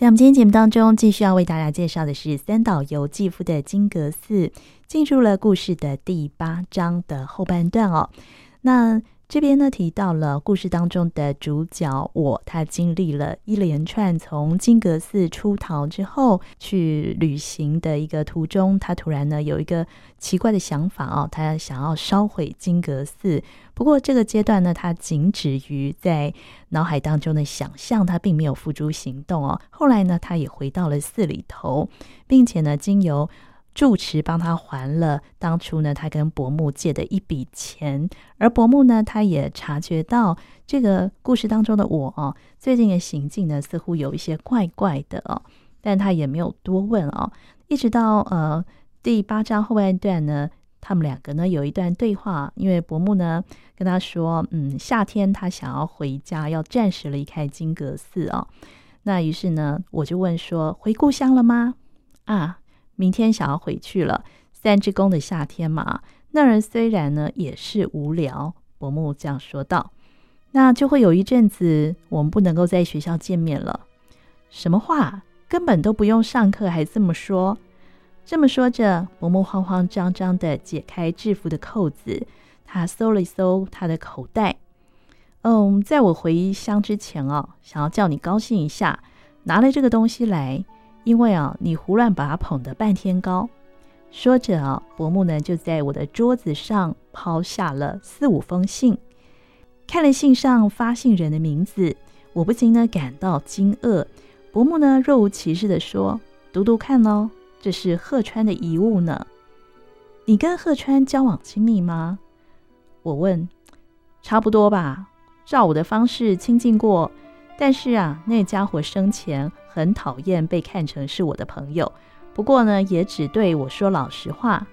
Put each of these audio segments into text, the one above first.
在我们今天节目当中，继续要为大家介绍的是三岛由纪夫的金阁寺，进入了故事的第八章的后半段哦。那这边呢，提到了故事当中的主角我，他经历了一连串从金阁寺出逃之后去旅行的一个途中，他突然呢有一个奇怪的想法哦，他想要烧毁金阁寺。不过这个阶段呢，他仅止于在脑海当中的想象，他并没有付诸行动哦。后来呢，他也回到了寺里头，并且呢，经由住持帮他还了当初呢，他跟伯木借的一笔钱，而伯木呢，他也察觉到这个故事当中的我哦，最近的行径呢，似乎有一些怪怪的哦，但他也没有多问哦，一直到呃第八章后半段呢，他们两个呢有一段对话，因为伯木呢跟他说，嗯，夏天他想要回家，要暂时离开金阁寺哦，那于是呢，我就问说，回故乡了吗？啊。明天想要回去了，三之公的夏天嘛，那儿虽然呢也是无聊。伯母这样说道。那就会有一阵子我们不能够在学校见面了。什么话？根本都不用上课，还这么说？这么说着，伯母慌慌张张的解开制服的扣子，他搜了一搜他的口袋。嗯，在我回乡之前哦，想要叫你高兴一下，拿了这个东西来。因为啊，你胡乱把他捧得半天高。说着啊，伯木呢就在我的桌子上抛下了四五封信。看了信上发信人的名字，我不禁呢感到惊愕。伯木呢若无其事地说：“读读看哦，这是鹤川的遗物呢。你跟鹤川交往亲密吗？”我问：“差不多吧，照我的方式亲近过。但是啊，那家伙生前……”很讨厌被看成是我的朋友，不过呢，也只对我说老实话。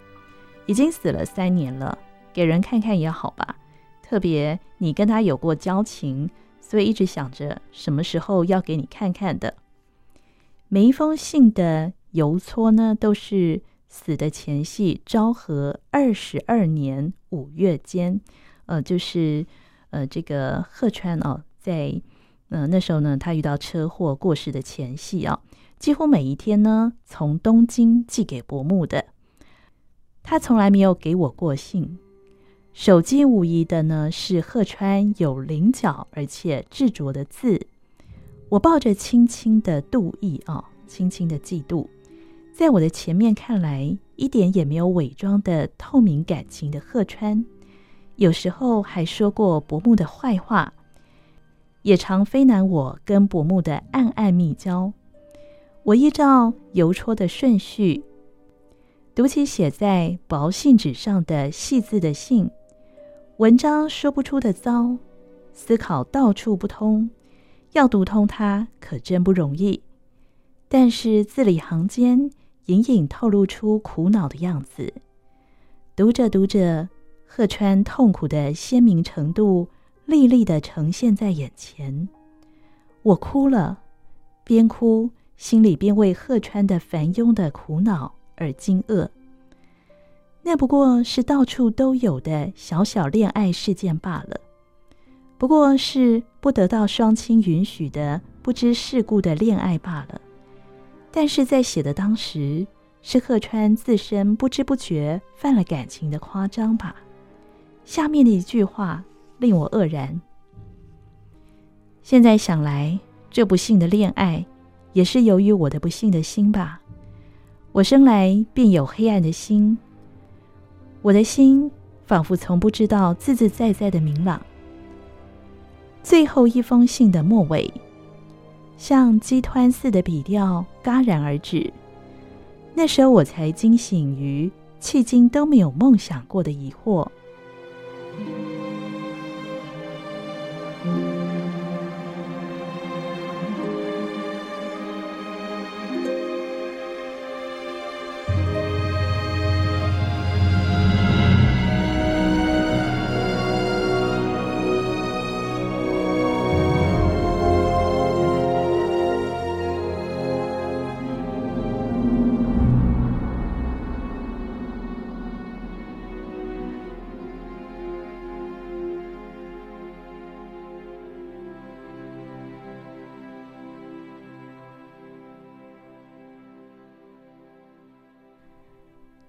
已经死了三年了，给人看看也好吧。特别你跟他有过交情，所以一直想着什么时候要给你看看的。每一封信的邮戳呢，都是死的前夕，昭和二十二年五月间，呃，就是呃，这个鹤川哦，在。嗯、呃，那时候呢，他遇到车祸过世的前夕啊，几乎每一天呢，从东京寄给伯木的。他从来没有给我过信。手机无疑的呢，是鹤川有棱角而且执着的字。我抱着轻轻的妒意啊，轻轻的嫉妒，在我的前面看来，一点也没有伪装的透明感情的鹤川，有时候还说过伯木的坏话。也常非难我跟伯木的暗暗密交。我依照邮戳的顺序，读起写在薄信纸上的细字的信，文章说不出的糟，思考到处不通，要读通它可真不容易。但是字里行间隐隐透露出苦恼的样子。读着读着，鹤川痛苦的鲜明程度。历历的呈现在眼前，我哭了，边哭心里边为鹤川的烦庸的苦恼而惊愕。那不过是到处都有的小小恋爱事件罢了，不过是不得到双亲允许的不知世故的恋爱罢了。但是在写的当时，是鹤川自身不知不觉犯了感情的夸张吧。下面的一句话。令我愕然。现在想来，这不幸的恋爱，也是由于我的不幸的心吧。我生来便有黑暗的心，我的心仿佛从不知道自自在在的明朗。最后一封信的末尾，像鸡湍似的笔调戛然而止。那时候我才惊醒于迄今都没有梦想过的疑惑。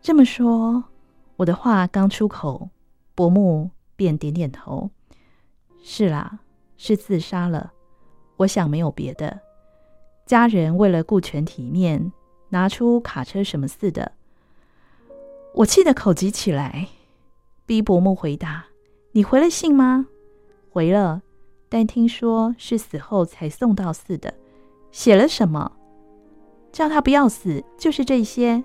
这么说，我的话刚出口，伯母便点点头：“是啦，是自杀了。我想没有别的，家人为了顾全体面，拿出卡车什么似的。”我气得口急起来，逼伯母回答：“你回了信吗？”“回了，但听说是死后才送到似的。”“写了什么？”“叫他不要死，就是这些。”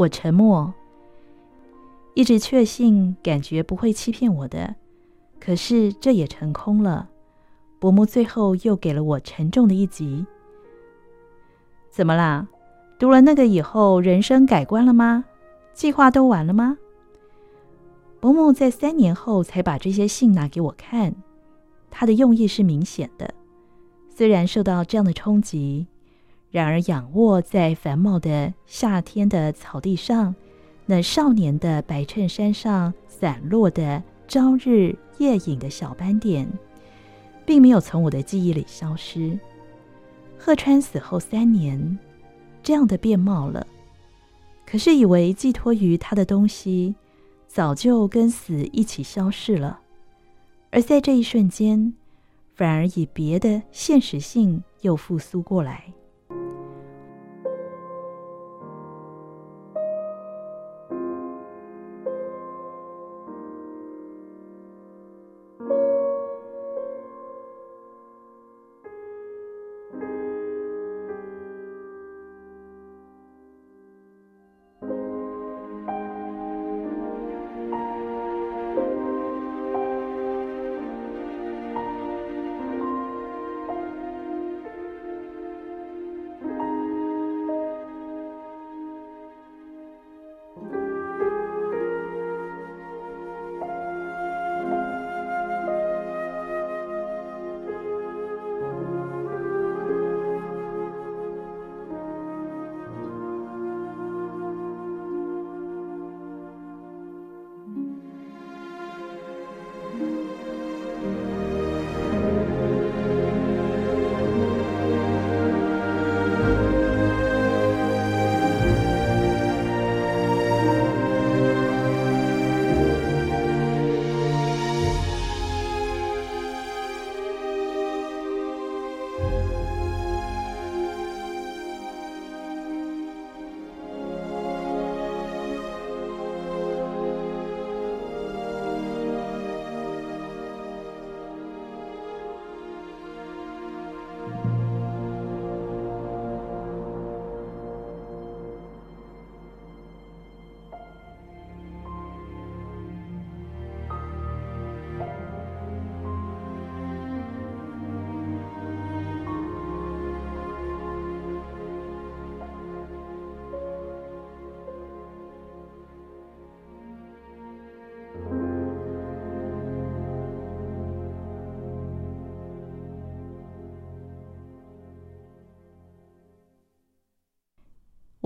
我沉默，一直确信感觉不会欺骗我的，可是这也成空了。伯母最后又给了我沉重的一击：“怎么啦？”读了那个以后，人生改观了吗？计划都完了吗？伯母在三年后才把这些信拿给我看，他的用意是明显的。虽然受到这样的冲击，然而仰卧在繁茂的夏天的草地上，那少年的白衬衫上散落的朝日夜影的小斑点，并没有从我的记忆里消失。贺川死后三年。这样的变貌了，可是以为寄托于他的东西，早就跟死一起消逝了，而在这一瞬间，反而以别的现实性又复苏过来。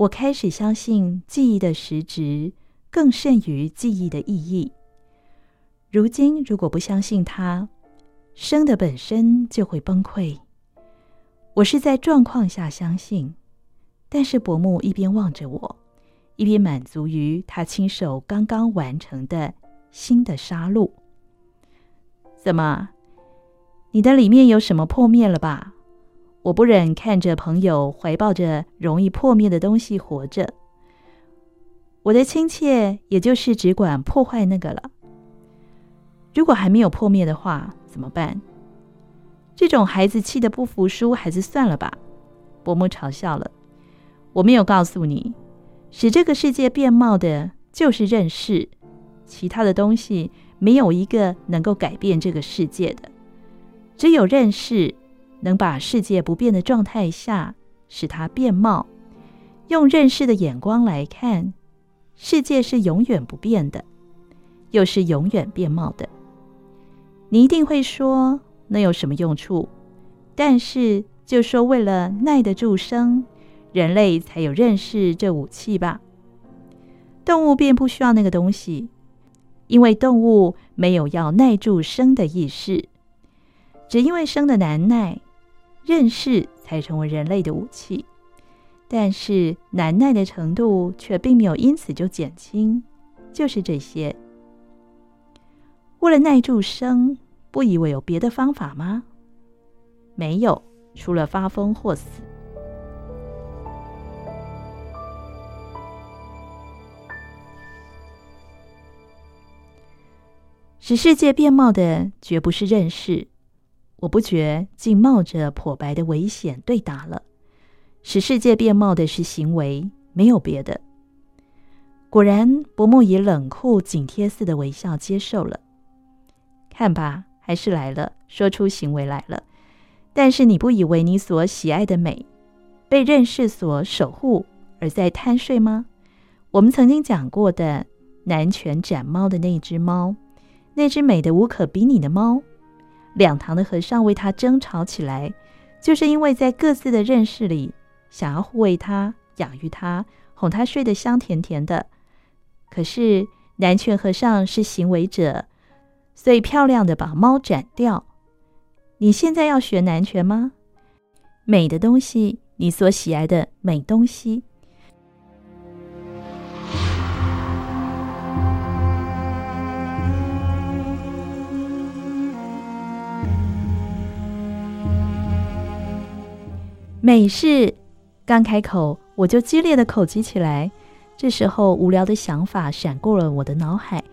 我开始相信记忆的实质更甚于记忆的意义。如今，如果不相信它，生的本身就会崩溃。我是在状况下相信，但是伯母一边望着我，一边满足于他亲手刚刚完成的新的杀戮。怎么？你的里面有什么破灭了吧？我不忍看着朋友怀抱着容易破灭的东西活着，我的亲切也就是只管破坏那个了。如果还没有破灭的话，怎么办？这种孩子气得不服输，还是算了吧。伯母嘲笑了。我没有告诉你，使这个世界变貌的就是认识，其他的东西没有一个能够改变这个世界的，只有认识。能把世界不变的状态下使它变貌，用认识的眼光来看，世界是永远不变的，又是永远变貌的。你一定会说，那有什么用处？但是就说为了耐得住生，人类才有认识这武器吧。动物便不需要那个东西，因为动物没有要耐住生的意识，只因为生的难耐。认识才成为人类的武器，但是难耐的程度却并没有因此就减轻。就是这些。为了耐住生，不以为有别的方法吗？没有，除了发疯或死。使世界变貌的绝不是认识，我不觉竟冒着颇白的危险对答了。使世界变貌的是行为，没有别的。果然，伯母以冷酷紧贴似的微笑接受了。看吧，还是来了，说出行为来了。但是你不以为你所喜爱的美，被认识所守护，而在贪睡吗？我们曾经讲过的南拳斩猫的那只猫，那只美的无可比拟的猫，两堂的和尚为他争吵起来，就是因为在各自的认识里，想要护卫他、养育他、哄他睡得香甜甜的。可是南拳和尚是行为者，所以漂亮的把猫斩掉。你现在要学南拳吗？美的东西，你所喜爱的美东西。美是刚开口，我就激烈的口击起来。这时候，无聊的想法闪过了我的脑海。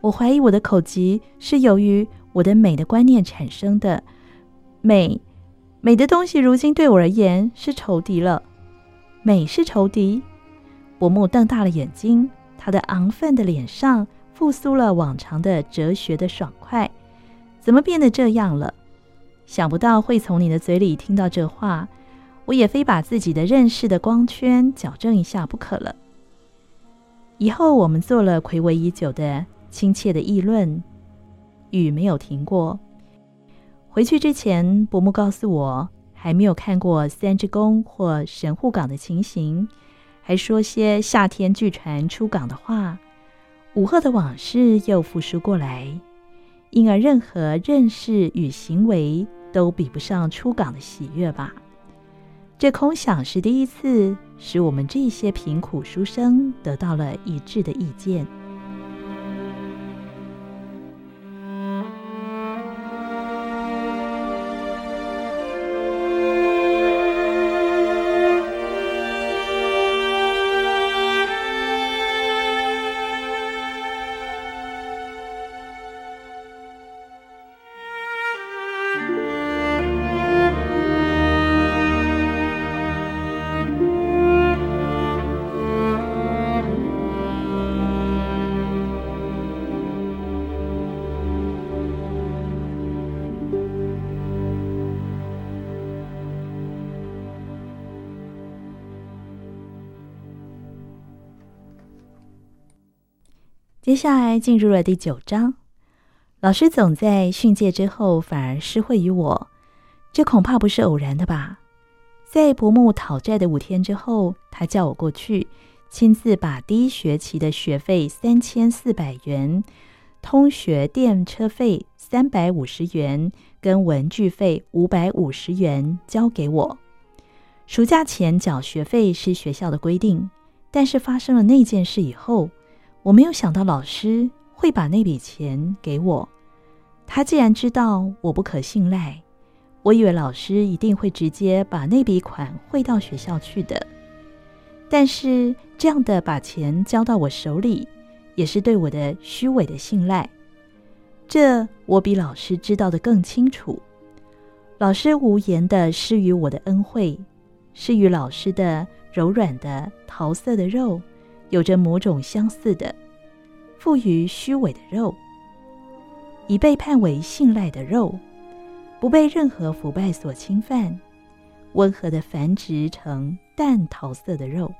我怀疑我的口疾是由于我的美的观念产生的。美，美的东西，如今对我而言是仇敌了。美是仇敌。伯母瞪大了眼睛，他的昂奋的脸上复苏了往常的哲学的爽快。怎么变得这样了？想不到会从你的嘴里听到这话，我也非把自己的认识的光圈矫正一下不可了。以后我们做了睽违已久的亲切的议论，雨没有停过。回去之前，伯母告诉我还没有看过三之宫或神户港的情形，还说些夏天巨船出港的话。午后的往事又复述过来，因而任何认识与行为都比不上出港的喜悦吧。这空想是第一次，使我们这些贫苦书生得到了一致的意见。接下来进入了第九章。老师总在训诫之后反而施惠于我，这恐怕不是偶然的吧？在伯母讨债的五天之后，他叫我过去，亲自把第一学期的学费三千四百元、通学电车费三百五十元跟文具费五百五十元交给我。暑假前缴学费是学校的规定，但是发生了那件事以后。我没有想到老师会把那笔钱给我。他既然知道我不可信赖，我以为老师一定会直接把那笔款汇到学校去的。但是这样的把钱交到我手里，也是对我的虚伪的信赖。这我比老师知道的更清楚。老师无言的施予我的恩惠，施予老师的柔软的桃色的肉。有着某种相似的，富于虚伪的肉，已被判为信赖的肉，不被任何腐败所侵犯，温和的繁殖成淡桃色的肉。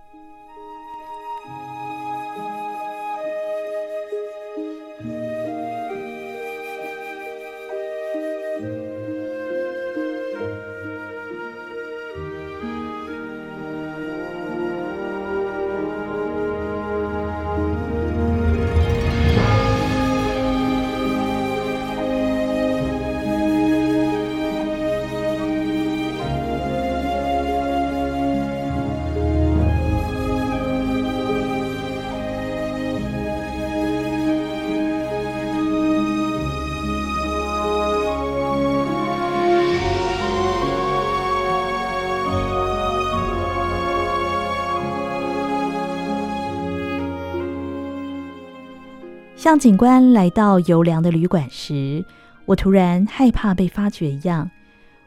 像警官来到优良的旅馆时，我突然害怕被发觉一样，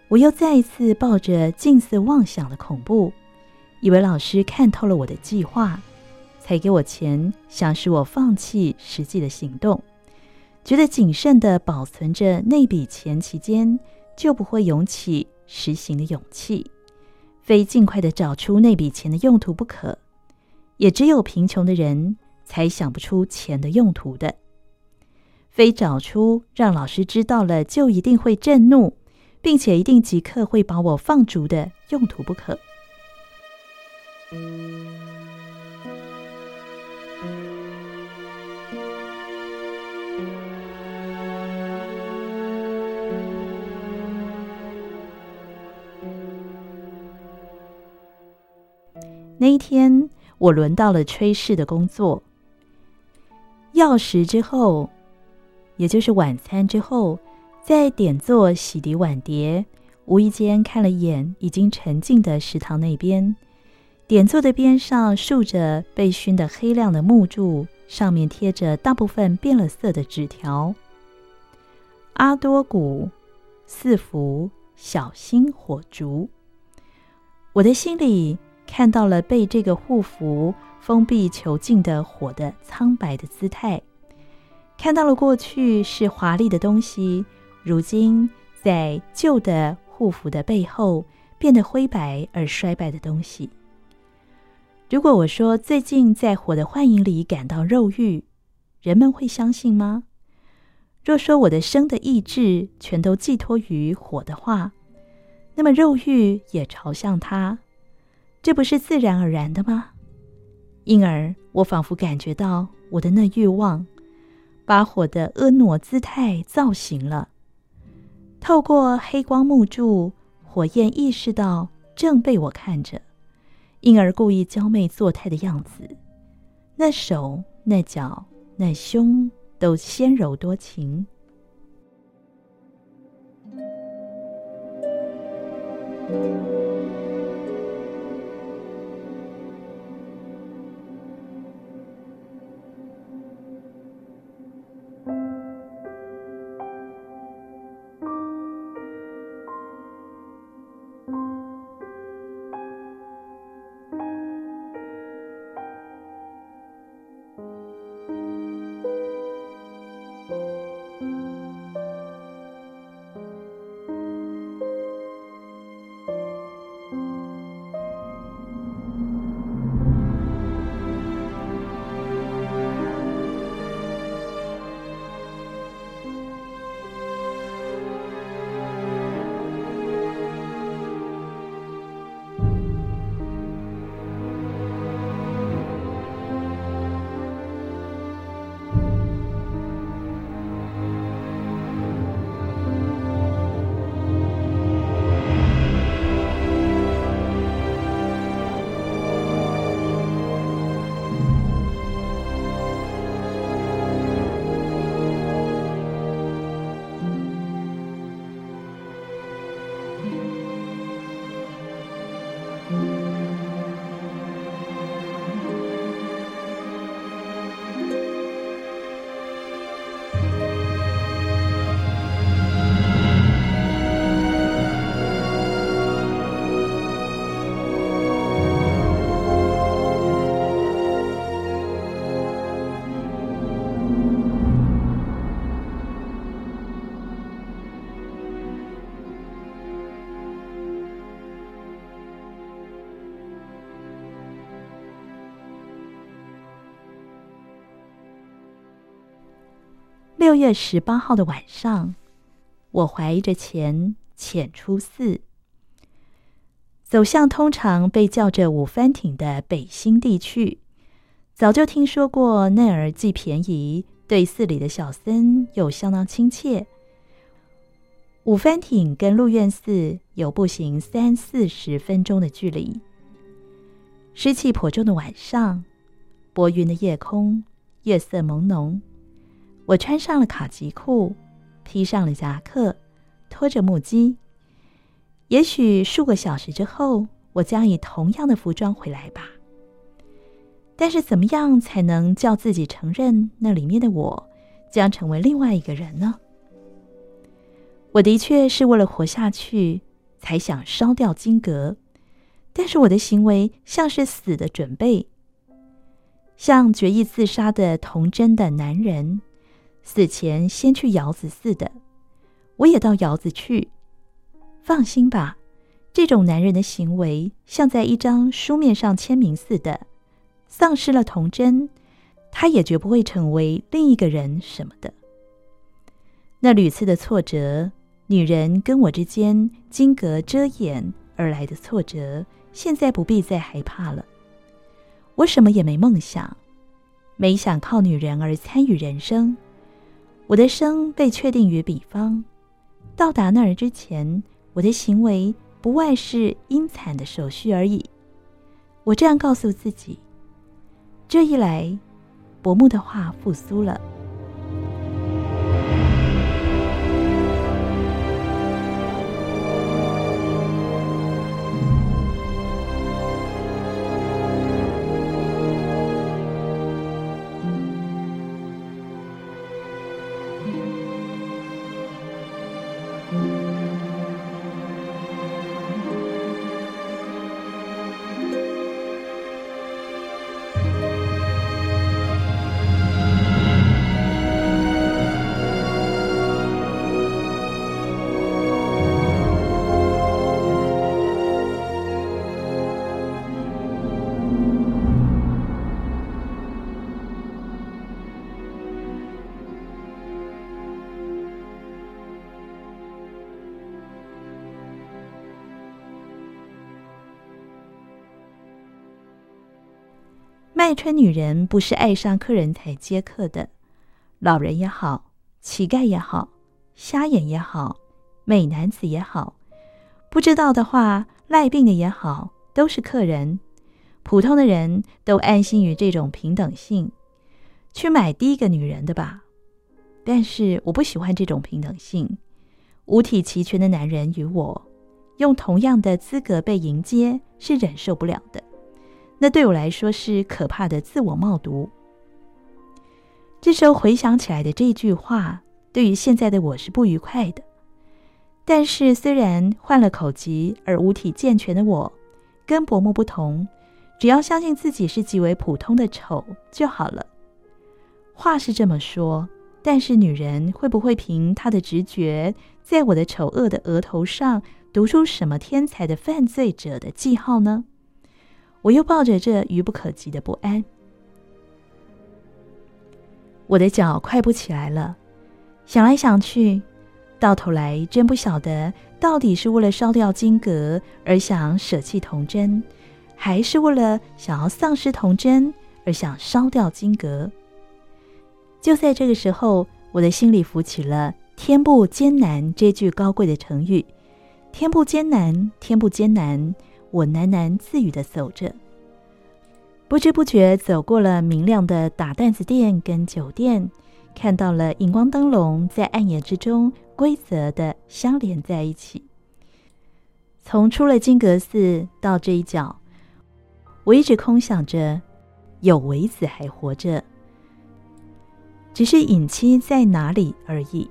我又再一次抱着近似妄想的恐怖，以为老师看透了我的计划，才给我钱，想使我放弃实际的行动。觉得谨慎地保存着那笔钱期间，就不会涌起实行的勇气，非尽快地找出那笔钱的用途不可。也只有贫穷的人。才想不出钱的用途的，非找出让老师知道了就一定会震怒，并且一定即刻会把我放逐的用途不可。那一天，我轮到了炊事的工作。药食之后，也就是晚餐之后，在点座洗涤碗碟，无意间看了一眼已经沉静的食堂那边，点座的边上竖着被熏得黑亮的木柱，上面贴着大部分变了色的纸条。阿多古四福小心火烛，我的心里看到了被这个护符。封闭囚禁的火的苍白的姿态，看到了过去是华丽的东西，如今在旧的护符的背后变得灰白而衰败的东西。如果我说最近在火的幻影里感到肉欲，人们会相信吗？若说我的生的意志全都寄托于火的话，那么肉欲也朝向它，这不是自然而然的吗？因而，我仿佛感觉到我的那欲望，把火的婀娜姿态造型了。透过黑光木柱，火焰意识到正被我看着，因而故意娇媚作态的样子。那手、那脚、那胸，都纤柔多情。月十八号的晚上，我怀着钱潜出寺，走向通常被叫着五帆艇的北新地区。早就听说过那儿既便宜，对寺里的小僧又相当亲切。五帆艇跟鹿苑寺有步行三四十分钟的距离。湿气颇重的晚上，薄云的夜空，月色朦胧。我穿上了卡其裤，披上了夹克，拖着木屐。也许数个小时之后，我将以同样的服装回来吧。但是怎么样才能叫自己承认那里面的我将成为另外一个人呢？我的确是为了活下去才想烧掉金阁，但是我的行为像是死的准备，像决意自杀的童真的男人，死前先去窑子似的，我也到窑子去。放心吧，这种男人的行为像在一张书面上签名似的，丧失了童真，他也绝不会成为另一个人什么的。那屡次的挫折。女人跟我之间金阁遮掩而来的挫折，现在不必再害怕了。我什么也没梦想，没想靠女人而参与人生。我的生被确定于彼方，到达那儿之前，我的行为不外是因惨的手续而已。我这样告诉自己。这一来，薄暮的话复苏了。卖春女人不是爱上客人才接客的，老人也好，乞丐也好，瞎眼也好，美男子也好，不知道的话，赖病的也好，都是客人。普通的人都安心于这种平等性，去买第一个女人的吧。但是我不喜欢这种平等性，五体齐全的男人与我用同样的资格被迎接，是忍受不了的。那对我来说是可怕的自我冒读。这时候回想起来的这句话，对于现在的我是不愉快的。但是虽然患了口疾而五体健全的我，跟薄暮不同，只要相信自己是极为普通的丑就好了。话是这么说，但是女人会不会凭她的直觉，在我的丑恶的额头上读出什么天才的犯罪者的记号呢？我又抱着这愚不可及的不安，我的脚快不起来了。想来想去，到头来真不晓得到底是为了烧掉金阁而想舍弃童真，还是为了想要丧失童真而想烧掉金阁。就在这个时候，我的心里浮起了“天不艰难”这句高贵的成语。天不艰难，天不艰难。我喃喃自语的走着，不知不觉走过了明亮的打担子店跟酒店，看到了荧光灯笼在暗夜之中规则的相连在一起。从出了金阁寺到这一角，我一直空想着，有为子还活着，只是隐妻在哪里而已。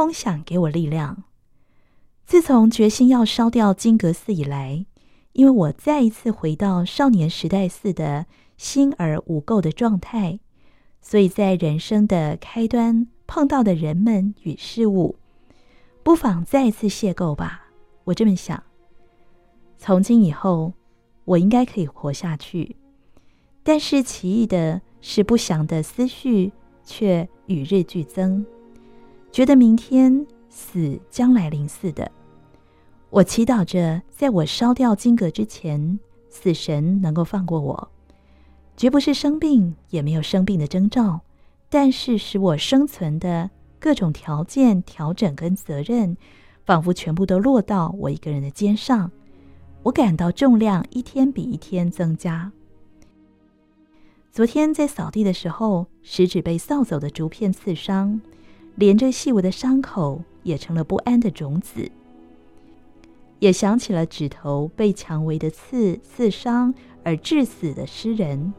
空想给我力量。自从决心要烧掉金阁寺以来，因为我再一次回到少年时代似的心而无垢的状态，所以在人生的开端碰到的人们与事物，不妨再一次邂逅吧。我这么想。从今以后，我应该可以活下去。但是奇异的是，不祥的思绪却与日俱增。觉得明天死将来临似的，我祈祷着，在我烧掉金阁之前，死神能够放过我。绝不是生病，也没有生病的征兆，但是使我生存的各种条件、调整跟责任，仿佛全部都落到我一个人的肩上。我感到重量一天比一天增加。昨天在扫地的时候，食指被扫帚的竹片刺伤，连着细微的伤口也成了不安的种子。也想起了指头被蔷薇的刺刺伤而致死的诗人。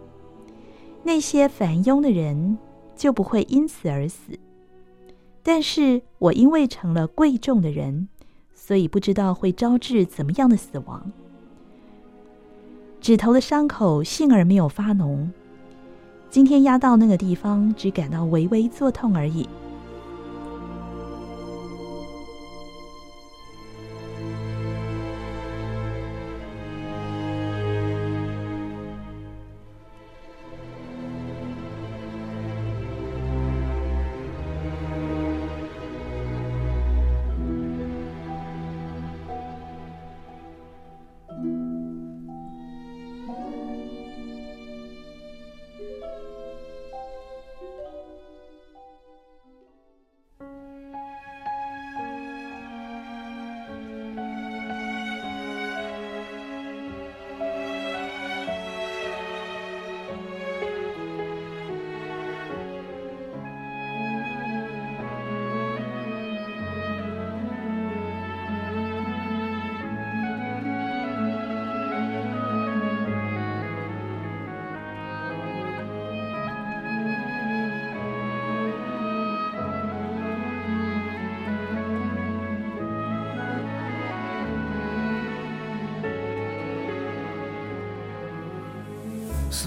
那些凡庸的人就不会因此而死，但是我因为成了贵重的人，所以不知道会招致怎么样的死亡。指头的伤口幸而没有发脓。今天压到那个地方，只感到微微作痛而已。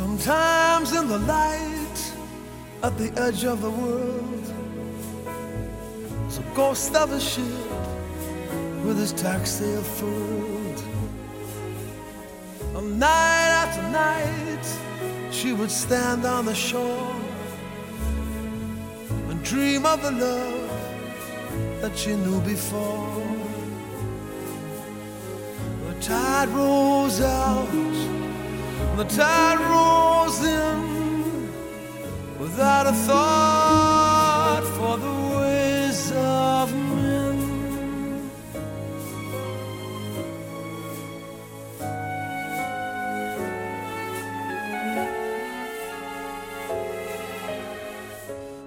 Sometimes in the light at the edge of the world, a ghost of a ship with his tacksail furled. And night after night, she would stand on the shore and dream of the love that she knew before. The tide rolls out the tide rolls in without a thought for the ways of men.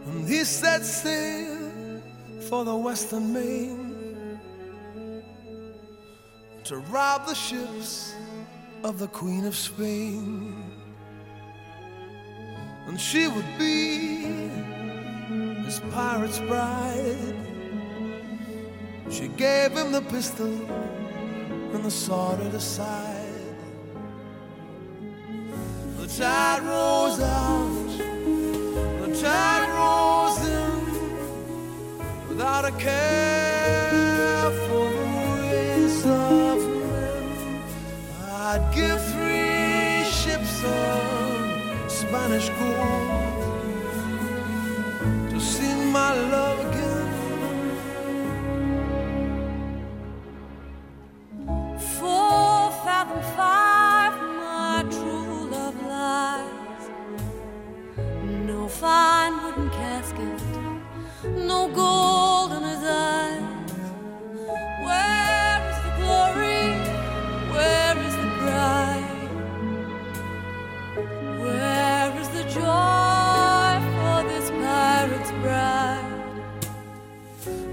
And he set sail for the western main to rob the ships of the Queen of Spain. And she would be his pirate's bride. She gave him the pistol and the sword at his side. The tide rose out, the tide rose in without a care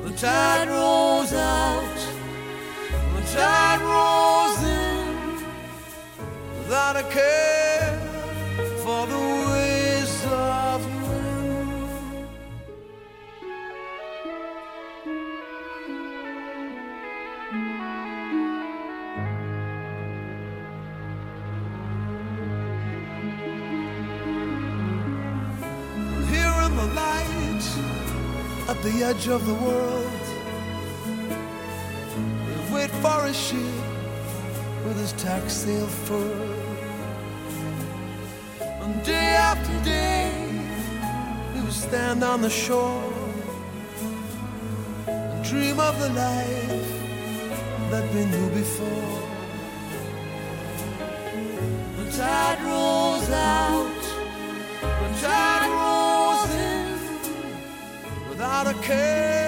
The tide rolls out, the tide rolls in without a care the edge of the world. We wait for a ship with his tack sail furled. And day after day, we would stand on the shore and dream of the life that we knew before. The tide rolls out, the tide without a care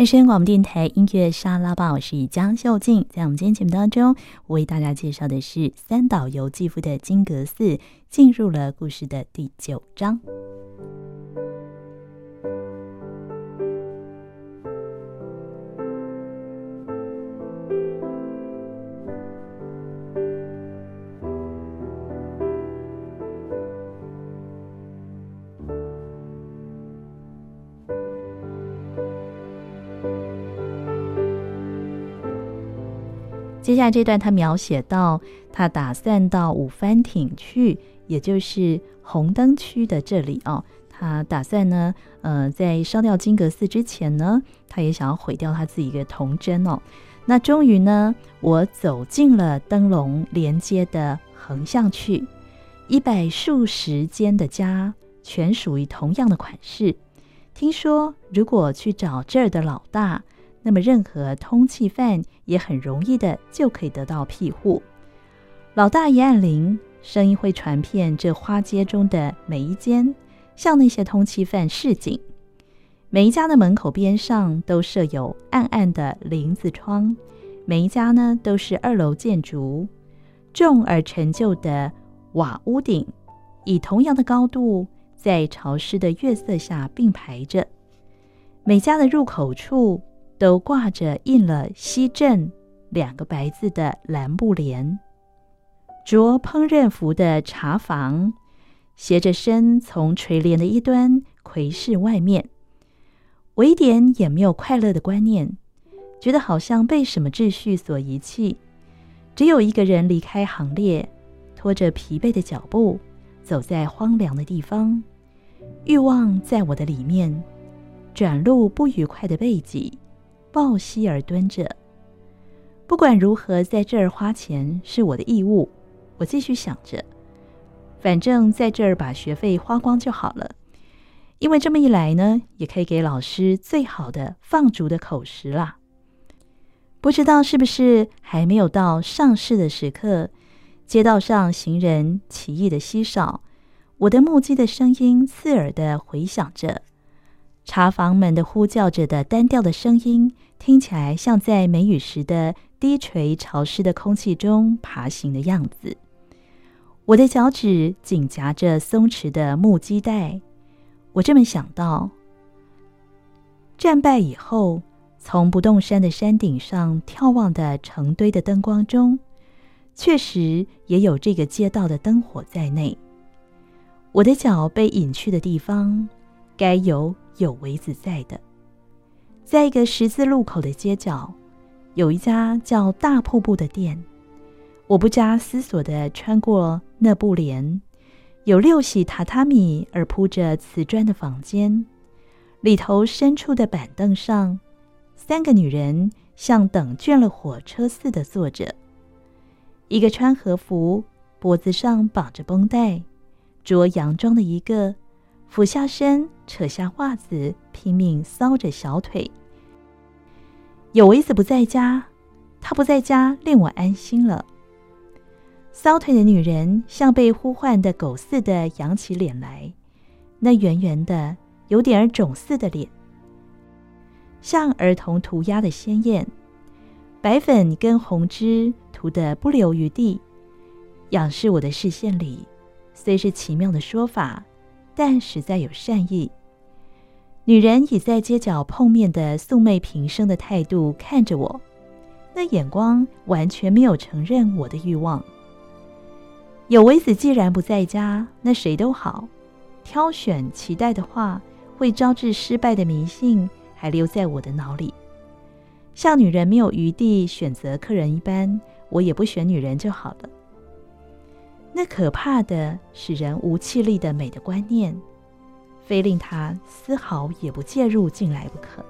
爱声广播电台音乐沙拉吧，我是江秀静。在我们今天节目当中，我为大家介绍的是三岛由纪夫的《金阁寺》，进入了故事的第九章。接下来这段，他描写到，他打算到五番町去，也就是红灯区的这里哦。他打算呢，呃，在烧掉金阁寺之前呢，他也想要毁掉他自己一个童真哦。那终于呢，我走进了灯笼连接的横向去，一百数十间的家，全属于同样的款式。听说，如果去找这儿的老大。那么，任何通缉犯也很容易的就可以得到庇护。老大一按铃，声音会传遍这花街中的每一间，向那些通缉犯示警。每一家的门口边上都设有暗暗的林子窗，每一家呢都是二楼建筑，重而陈旧的瓦屋顶，以同样的高度在潮湿的月色下并排着。每家的入口处。都挂着印了“西镇”两个白字的蓝布帘，着烹饪服的茶房，斜着身从垂帘的一端窥视外面。我一点也没有快乐的观念，觉得好像被什么秩序所遗弃。只有一个人离开行列，拖着疲惫的脚步走在荒凉的地方，欲望在我的里面，转露不愉快的背脊。抱膝而蹲着，不管如何，在这儿花钱是我的义务。我继续想着，反正在这儿把学费花光就好了，因为这么一来呢，也可以给老师最好的放逐的口实啦。不知道是不是还没有到上市的时刻，街道上行人奇异的稀少，我的目击的声音刺耳的回响着。茶房们的呼叫着的单调的声音，听起来像在梅雨时的低垂潮湿的空气中爬行的样子。我的脚趾紧夹着松弛的木屐带，我这么想到。战败以后，从不动山的山顶上眺望的成堆的灯光中，确实也有这个街道的灯火在内。我的脚被隐去的地方，该有。有为子在的，在一个十字路口的街角，有一家叫大瀑布的店。我不加思索地穿过那布帘，有六喜榻榻米而铺着瓷砖的房间，里头深处的板凳上，三个女人像等倦了火车似的坐着。一个穿和服，脖子上绑着绷带，着洋装的一个。俯下身，扯下袜子，拼命搔着小腿。有为子不在家，他不在家，令我安心了。搔腿的女人像被呼唤的狗似的扬起脸来，那圆圆的、有点儿肿似的脸，像儿童涂鸦的鲜艳，白粉跟红汁涂得不留余地，仰视我的视线里，虽是奇妙的说法。但实在有善意。女人以在街角碰面的素昧平生的态度看着我，那眼光完全没有承认我的欲望。有为子既然不在家，那谁都好。挑选期待的话，会招致失败的迷信还留在我的脑里。像女人没有余地选择客人一般，我也不选女人就好了。那可怕的、使人无气力的美的观念，非令他丝毫也不介入进来不可。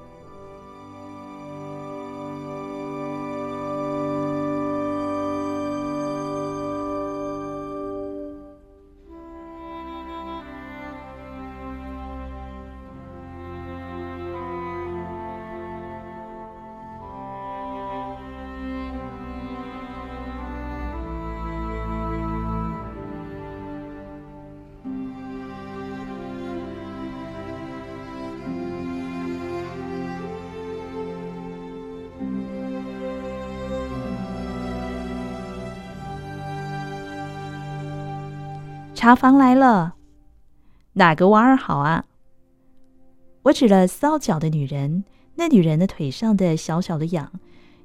茶房来了，哪个娃儿好啊？我指了搔脚的女人，那女人的腿上的小小的痒，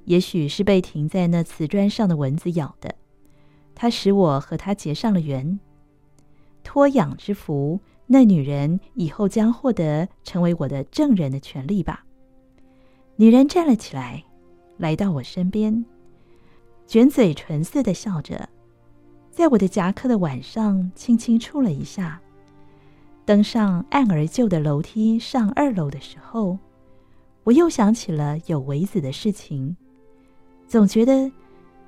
也许是被停在那瓷砖上的蚊子咬的。它使我和她结上了缘。托痒之福，那女人以后将获得成为我的证人的权利吧。女人站了起来，来到我身边，卷嘴唇似的笑着，在我的夹克的腕上轻轻触了一下。登上暗而旧的楼梯上二楼的时候，我又想起了有为子的事情，总觉得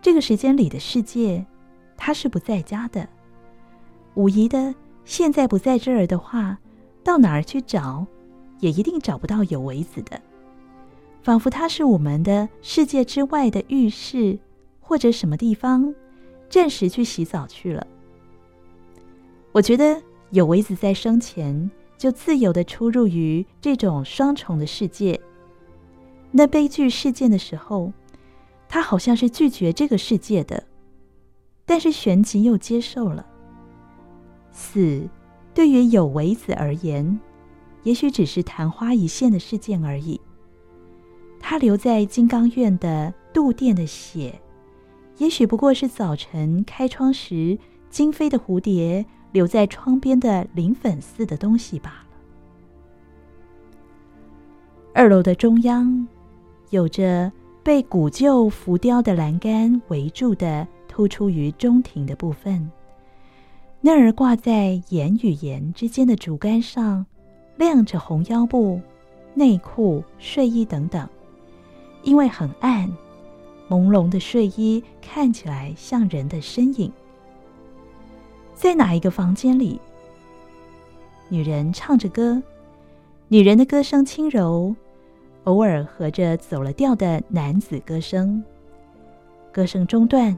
这个时间里的世界，他是不在家的。无疑的，现在不在这儿的话，到哪儿去找，也一定找不到有为子的。仿佛他是我们的世界之外的浴室，或者什么地方，暂时去洗澡去了。我觉得。有为子在生前就自由地出入于这种双重的世界。那悲剧事件的时候，他好像是拒绝这个世界的，但是旋即又接受了。死对于有为子而言，也许只是昙花一现的事件而已。他留在金刚院的镀殿的血，也许不过是早晨开窗时惊飞的蝴蝶。留在窗边的鳞粉似的东西罢了。二楼的中央，有着被古旧浮雕的栏杆围住的突出于中庭的部分。那儿挂在檐与檐之间的竹竿上，晾着红腰布、内裤、睡衣等等。因为很暗，朦胧的睡衣看起来像人的身影。在哪一个房间里？女人唱着歌，女人的歌声轻柔，偶尔和着走了调的男子歌声。歌声中断，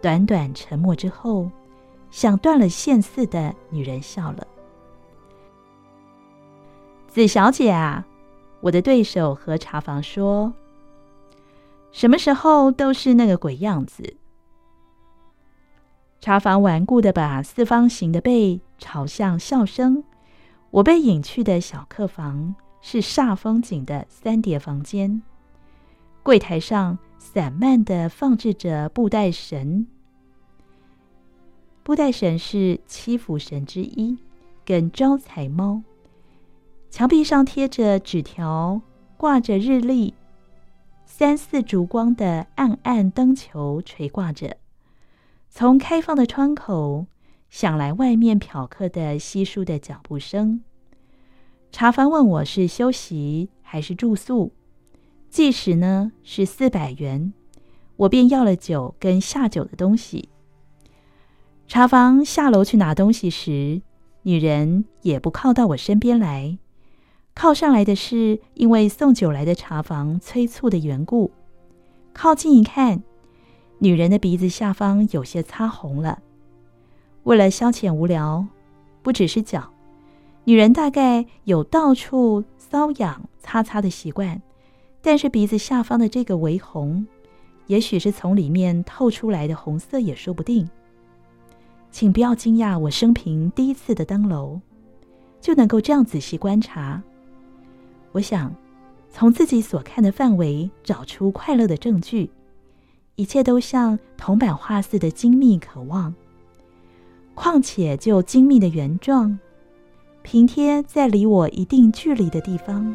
短短沉默之后，像断了线似的，女人笑了：“子小姐啊，我的对手和茶房说，什么时候都是那个鬼样子。”茶房顽固地把四方形的背朝向笑声。我被引去的小客房是煞风景的三叠房间，柜台上散漫地放置着布袋神。布袋神是七福神之一，跟招财猫。墙壁上贴着纸条，挂着日历，三四烛光的暗暗灯球垂挂着。从开放的窗口响来外面嫖客的稀疏的脚步声。茶房问我是休息还是住宿，计时呢是四百元，我便要了酒跟下酒的东西。茶房下楼去拿东西时，女人也不靠到我身边来，靠上来的是因为送酒来的茶房催促的缘故。靠近一看。女人的鼻子下方有些擦红了，为了消遣无聊，不只是脚，女人大概有到处搔痒擦擦的习惯。但是鼻子下方的这个微红，也许是从里面透出来的红色也说不定。请不要惊讶，我生平第一次的登楼，就能够这样仔细观察。我想，从自己所看的范围找出快乐的证据。一切都像铜版画似的精密渴望，况且就精密的原状，平贴在离我一定距离的地方。